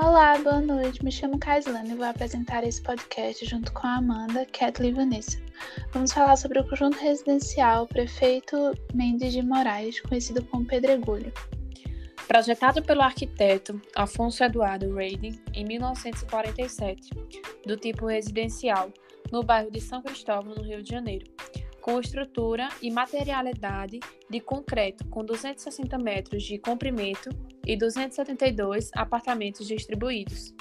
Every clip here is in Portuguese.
Olá, boa noite. Me chamo Kaislane e vou apresentar esse podcast junto com a Amanda, Kathleen e Vanessa. Vamos falar sobre o conjunto residencial Prefeito Mendes de Moraes, conhecido como Pedregulho. Projetado pelo arquiteto Afonso Eduardo Reiding em 1947, do tipo residencial, no bairro de São Cristóvão, no Rio de Janeiro, com estrutura e materialidade de concreto com 260 metros de comprimento e 272 apartamentos distribuídos.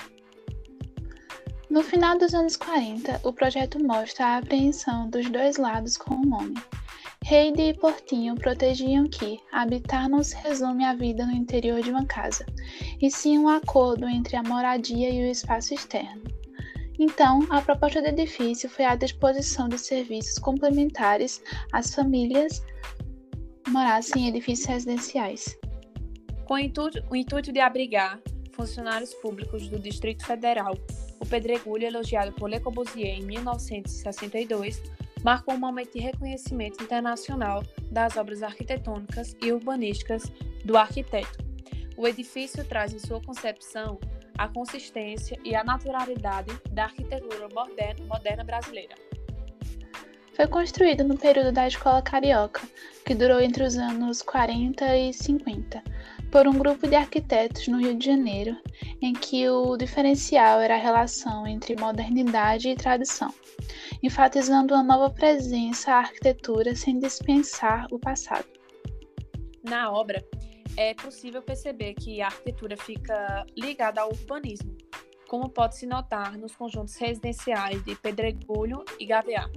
No final dos anos 40, o projeto mostra a apreensão dos dois lados com o nome. Heide e Portinho protegiam que habitar não se resume à vida no interior de uma casa, e sim um acordo entre a moradia e o espaço externo. Então, a proposta do edifício foi a disposição de serviços complementares às famílias morassem em edifícios residenciais. Com o intuito, o intuito de abrigar funcionários públicos do Distrito Federal, o Pedregulho, elogiado por Le Corbusier em 1962, marcou um momento de reconhecimento internacional das obras arquitetônicas e urbanísticas do arquiteto. O edifício traz em sua concepção a consistência e a naturalidade da arquitetura moderna, moderna brasileira. Foi construído no período da Escola Carioca, que durou entre os anos 40 e 50, por um grupo de arquitetos no Rio de Janeiro, em que o diferencial era a relação entre modernidade e tradição, enfatizando uma nova presença à arquitetura sem dispensar o passado. Na obra, é possível perceber que a arquitetura fica ligada ao urbanismo, como pode-se notar nos conjuntos residenciais de Pedregulho e Gaviá.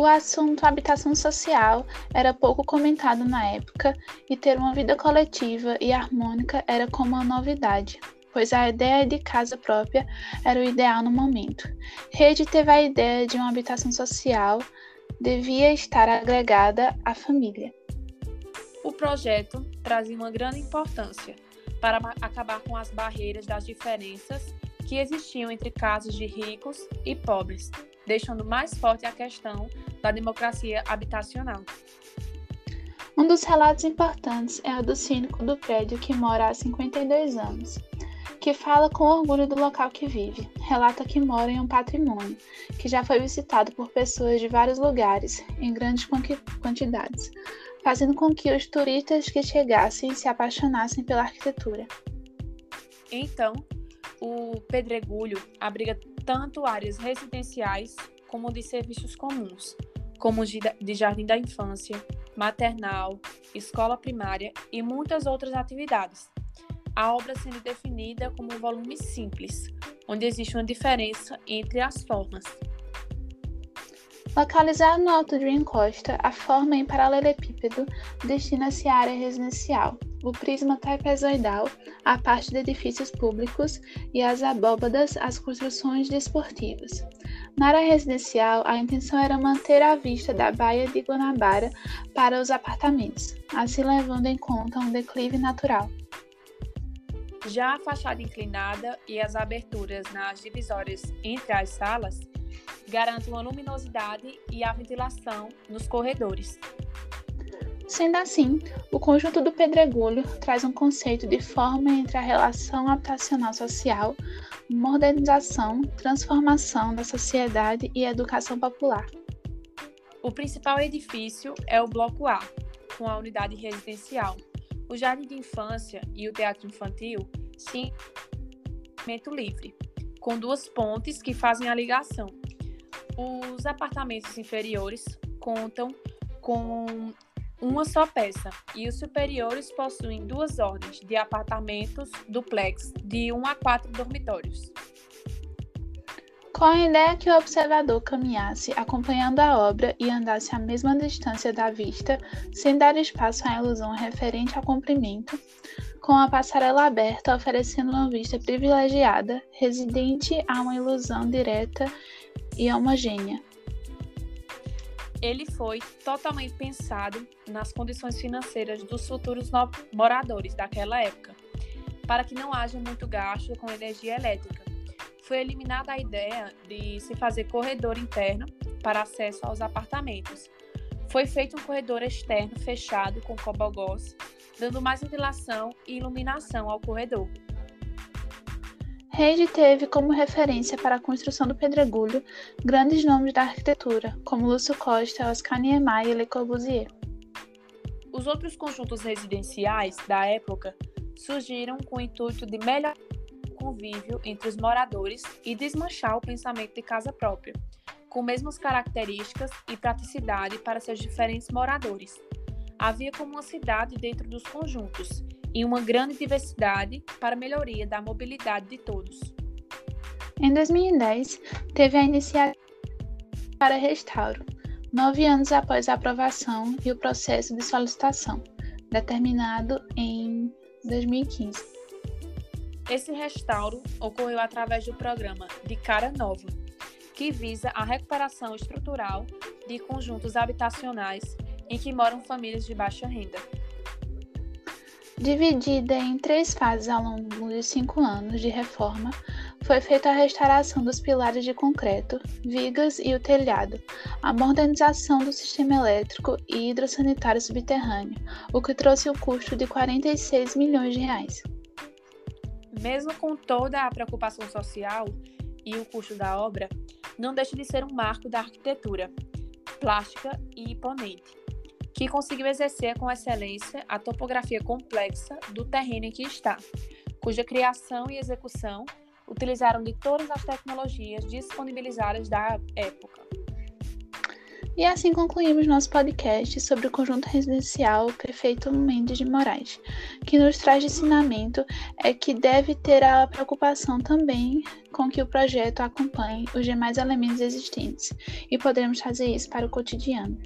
O assunto habitação social era pouco comentado na época e ter uma vida coletiva e harmônica era como uma novidade, pois a ideia de casa própria era o ideal no momento. Rede teve a ideia de uma habitação social devia estar agregada à família. O projeto trazia uma grande importância para acabar com as barreiras das diferenças que existiam entre casos de ricos e pobres, deixando mais forte a questão da democracia habitacional. Um dos relatos importantes é o do síndico do prédio que mora há 52 anos, que fala com orgulho do local que vive. Relata que mora em um patrimônio que já foi visitado por pessoas de vários lugares, em grandes quantidades, fazendo com que os turistas que chegassem se apaixonassem pela arquitetura. Então, o Pedregulho abriga tanto áreas residenciais como de serviços comuns, como de jardim da infância, maternal, escola primária e muitas outras atividades. A obra sendo definida como um volume simples, onde existe uma diferença entre as formas. Localizado no alto de encosta, a forma em paralelepípedo destina-se à área residencial, o prisma trapezoidal à parte de edifícios públicos e as abóbadas às construções desportivas. Na área residencial, a intenção era manter a vista da Baía de Guanabara para os apartamentos, assim levando em conta um declive natural. Já a fachada inclinada e as aberturas nas divisórias entre as salas garante uma luminosidade e a ventilação nos corredores. Sendo assim, o conjunto do pedregulho traz um conceito de forma entre a relação habitacional social, modernização, transformação da sociedade e educação popular. O principal edifício é o Bloco A, com a unidade residencial. O jardim de infância e o teatro infantil, sim, livre, com duas pontes que fazem a ligação, os apartamentos inferiores contam com uma só peça e os superiores possuem duas ordens de apartamentos duplex de 1 a 4 dormitórios. Com a ideia que o observador caminhasse acompanhando a obra e andasse à mesma distância da vista, sem dar espaço à ilusão referente ao comprimento, com a passarela aberta oferecendo uma vista privilegiada, residente a uma ilusão direta e homogênea. Ele foi totalmente pensado nas condições financeiras dos futuros moradores daquela época, para que não haja muito gasto com energia elétrica. Foi eliminada a ideia de se fazer corredor interno para acesso aos apartamentos. Foi feito um corredor externo fechado com cobogós, dando mais ventilação e iluminação ao corredor. Reid teve como referência para a construção do pedregulho grandes nomes da arquitetura, como Lúcio Costa, Oscar Niemeyer e Le Corbusier. Os outros conjuntos residenciais da época surgiram com o intuito de melhorar o convívio entre os moradores e desmanchar o pensamento de casa própria, com mesmas características e praticidade para seus diferentes moradores. Havia como uma cidade dentro dos conjuntos e uma grande diversidade para a melhoria da mobilidade de todos. Em 2010, teve a iniciativa para restauro, nove anos após a aprovação e o processo de solicitação, determinado em 2015. Esse restauro ocorreu através do programa De Cara Nova, que visa a recuperação estrutural de conjuntos habitacionais em que moram famílias de baixa renda. Dividida em três fases ao longo de cinco anos de reforma, foi feita a restauração dos pilares de concreto, vigas e o telhado, a modernização do sistema elétrico e hidrossanitário subterrâneo, o que trouxe o custo de 46 milhões de reais. Mesmo com toda a preocupação social e o custo da obra, não deixa de ser um marco da arquitetura, plástica e imponente, que conseguiu exercer com excelência a topografia complexa do terreno em que está, cuja criação e execução utilizaram de todas as tecnologias disponibilizadas da época. E assim concluímos nosso podcast sobre o conjunto residencial Prefeito Mendes de Moraes, que nos traz de ensinamento é que deve ter a preocupação também com que o projeto acompanhe os demais elementos existentes, e podemos fazer isso para o cotidiano.